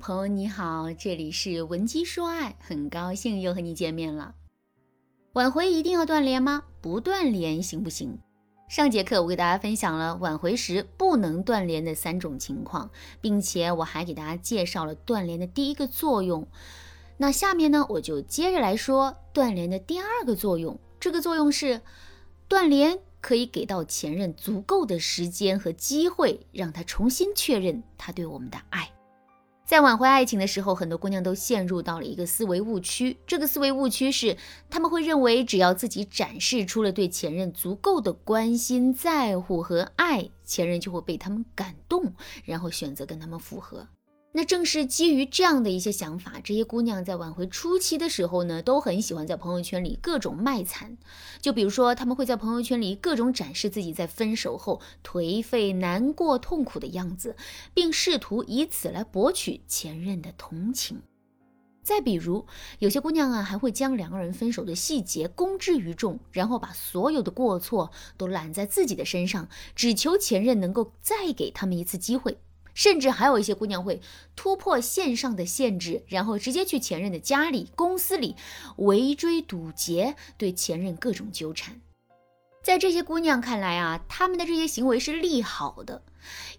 朋友你好，这里是文姬说爱，很高兴又和你见面了。挽回一定要断联吗？不断联行不行？上节课我给大家分享了挽回时不能断联的三种情况，并且我还给大家介绍了断联的第一个作用。那下面呢，我就接着来说断联的第二个作用。这个作用是断联可以给到前任足够的时间和机会，让他重新确认他对我们的爱。在挽回爱情的时候，很多姑娘都陷入到了一个思维误区。这个思维误区是，他们会认为只要自己展示出了对前任足够的关心、在乎和爱，前任就会被他们感动，然后选择跟他们复合。那正是基于这样的一些想法，这些姑娘在挽回初期的时候呢，都很喜欢在朋友圈里各种卖惨。就比如说，他们会在朋友圈里各种展示自己在分手后颓废、难过、痛苦的样子，并试图以此来博取前任的同情。再比如，有些姑娘啊，还会将两个人分手的细节公之于众，然后把所有的过错都揽在自己的身上，只求前任能够再给他们一次机会。甚至还有一些姑娘会突破线上的限制，然后直接去前任的家里、公司里围追堵截，对前任各种纠缠。在这些姑娘看来啊，他们的这些行为是利好的，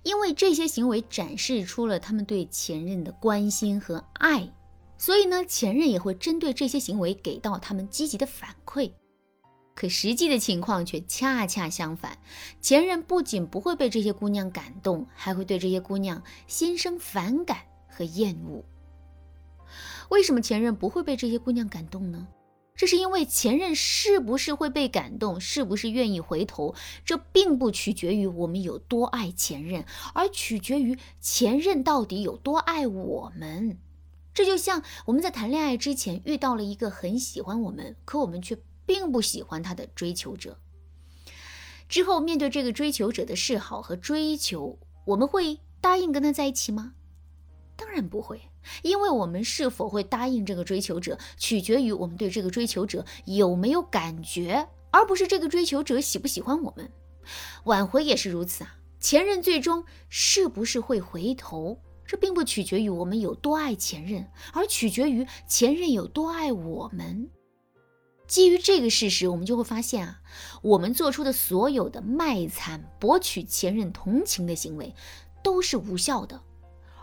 因为这些行为展示出了他们对前任的关心和爱，所以呢，前任也会针对这些行为给到他们积极的反馈。可实际的情况却恰恰相反，前任不仅不会被这些姑娘感动，还会对这些姑娘心生反感和厌恶。为什么前任不会被这些姑娘感动呢？这是因为前任是不是会被感动，是不是愿意回头，这并不取决于我们有多爱前任，而取决于前任到底有多爱我们。这就像我们在谈恋爱之前遇到了一个很喜欢我们，可我们却。并不喜欢他的追求者。之后面对这个追求者的示好和追求，我们会答应跟他在一起吗？当然不会，因为我们是否会答应这个追求者，取决于我们对这个追求者有没有感觉，而不是这个追求者喜不喜欢我们。挽回也是如此啊，前任最终是不是会回头，这并不取决于我们有多爱前任，而取决于前任有多爱我们。基于这个事实，我们就会发现啊，我们做出的所有的卖惨、博取前任同情的行为，都是无效的。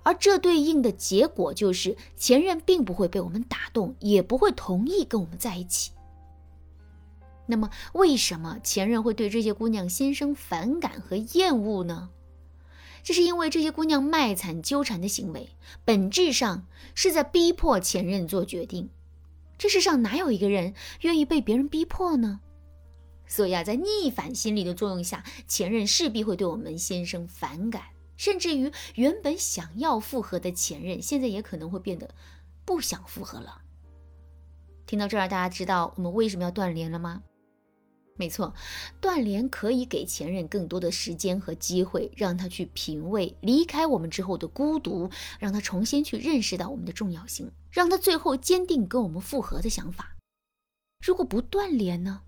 而这对应的结果就是，前任并不会被我们打动，也不会同意跟我们在一起。那么，为什么前任会对这些姑娘心生反感和厌恶呢？这是因为这些姑娘卖惨纠缠的行为，本质上是在逼迫前任做决定。这世上哪有一个人愿意被别人逼迫呢？所以啊，在逆反心理的作用下，前任势必会对我们心生反感，甚至于原本想要复合的前任，现在也可能会变得不想复合了。听到这儿，大家知道我们为什么要断联了吗？没错，断联可以给前任更多的时间和机会，让他去品味离开我们之后的孤独，让他重新去认识到我们的重要性，让他最后坚定跟我们复合的想法。如果不断联呢？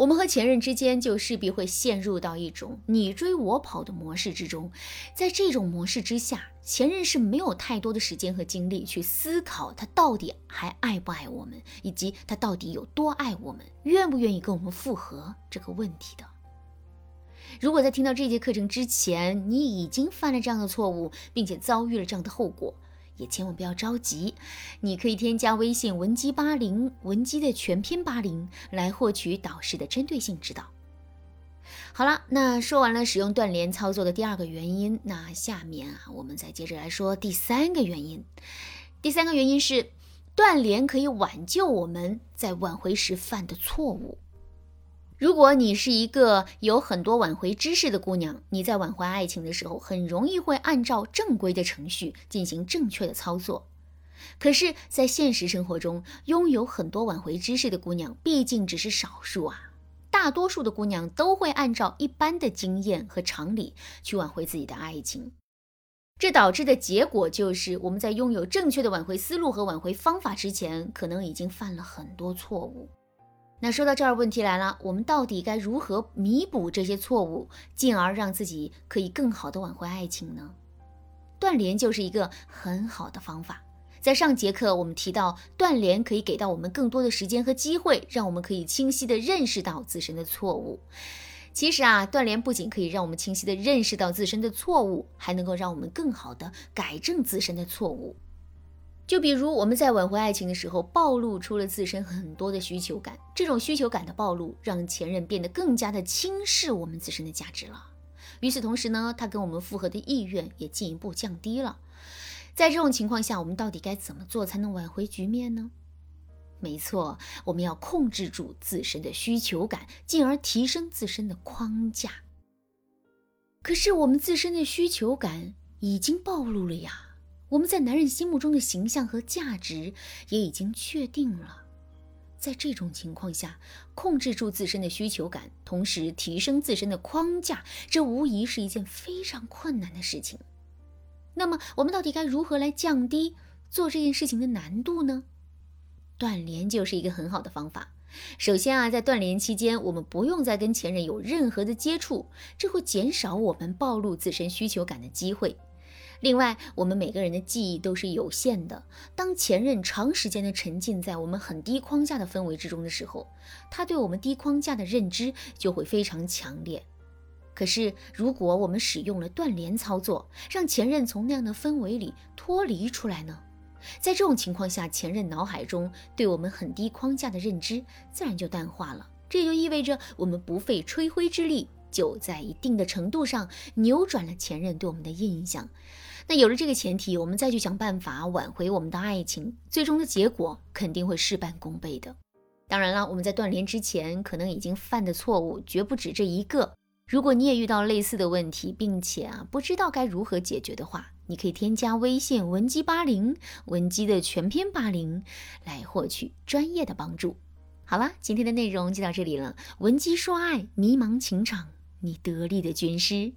我们和前任之间就势必会陷入到一种你追我跑的模式之中，在这种模式之下，前任是没有太多的时间和精力去思考他到底还爱不爱我们，以及他到底有多爱我们，愿不愿意跟我们复合这个问题的。如果在听到这节课程之前，你已经犯了这样的错误，并且遭遇了这样的后果。也千万不要着急，你可以添加微信文姬八零，文姬的全拼八零，来获取导师的针对性指导。好了，那说完了使用断联操作的第二个原因，那下面啊，我们再接着来说第三个原因。第三个原因是断联可以挽救我们在挽回时犯的错误。如果你是一个有很多挽回知识的姑娘，你在挽回爱情的时候，很容易会按照正规的程序进行正确的操作。可是，在现实生活中，拥有很多挽回知识的姑娘毕竟只是少数啊，大多数的姑娘都会按照一般的经验和常理去挽回自己的爱情，这导致的结果就是，我们在拥有正确的挽回思路和挽回方法之前，可能已经犯了很多错误。那说到这儿，问题来了，我们到底该如何弥补这些错误，进而让自己可以更好的挽回爱情呢？断联就是一个很好的方法。在上节课我们提到，断联可以给到我们更多的时间和机会，让我们可以清晰地认识到自身的错误。其实啊，断联不仅可以让我们清晰地认识到自身的错误，还能够让我们更好地改正自身的错误。就比如我们在挽回爱情的时候，暴露出了自身很多的需求感，这种需求感的暴露，让前任变得更加的轻视我们自身的价值了。与此同时呢，他跟我们复合的意愿也进一步降低了。在这种情况下，我们到底该怎么做才能挽回局面呢？没错，我们要控制住自身的需求感，进而提升自身的框架。可是我们自身的需求感已经暴露了呀。我们在男人心目中的形象和价值也已经确定了，在这种情况下，控制住自身的需求感，同时提升自身的框架，这无疑是一件非常困难的事情。那么，我们到底该如何来降低做这件事情的难度呢？断联就是一个很好的方法。首先啊，在断联期间，我们不用再跟前任有任何的接触，这会减少我们暴露自身需求感的机会。另外，我们每个人的记忆都是有限的。当前任长时间的沉浸在我们很低框架的氛围之中的时候，他对我们低框架的认知就会非常强烈。可是，如果我们使用了断联操作，让前任从那样的氛围里脱离出来呢？在这种情况下，前任脑海中对我们很低框架的认知自然就淡化了。这就意味着我们不费吹灰之力。就在一定的程度上扭转了前任对我们的印象。那有了这个前提，我们再去想办法挽回我们的爱情，最终的结果肯定会事半功倍的。当然了，我们在断联之前可能已经犯的错误绝不止这一个。如果你也遇到类似的问题，并且啊不知道该如何解决的话，你可以添加微信文姬八零，文姬的全篇八零，来获取专业的帮助。好了，今天的内容就到这里了。文姬说爱，迷茫情场。你得力的军师。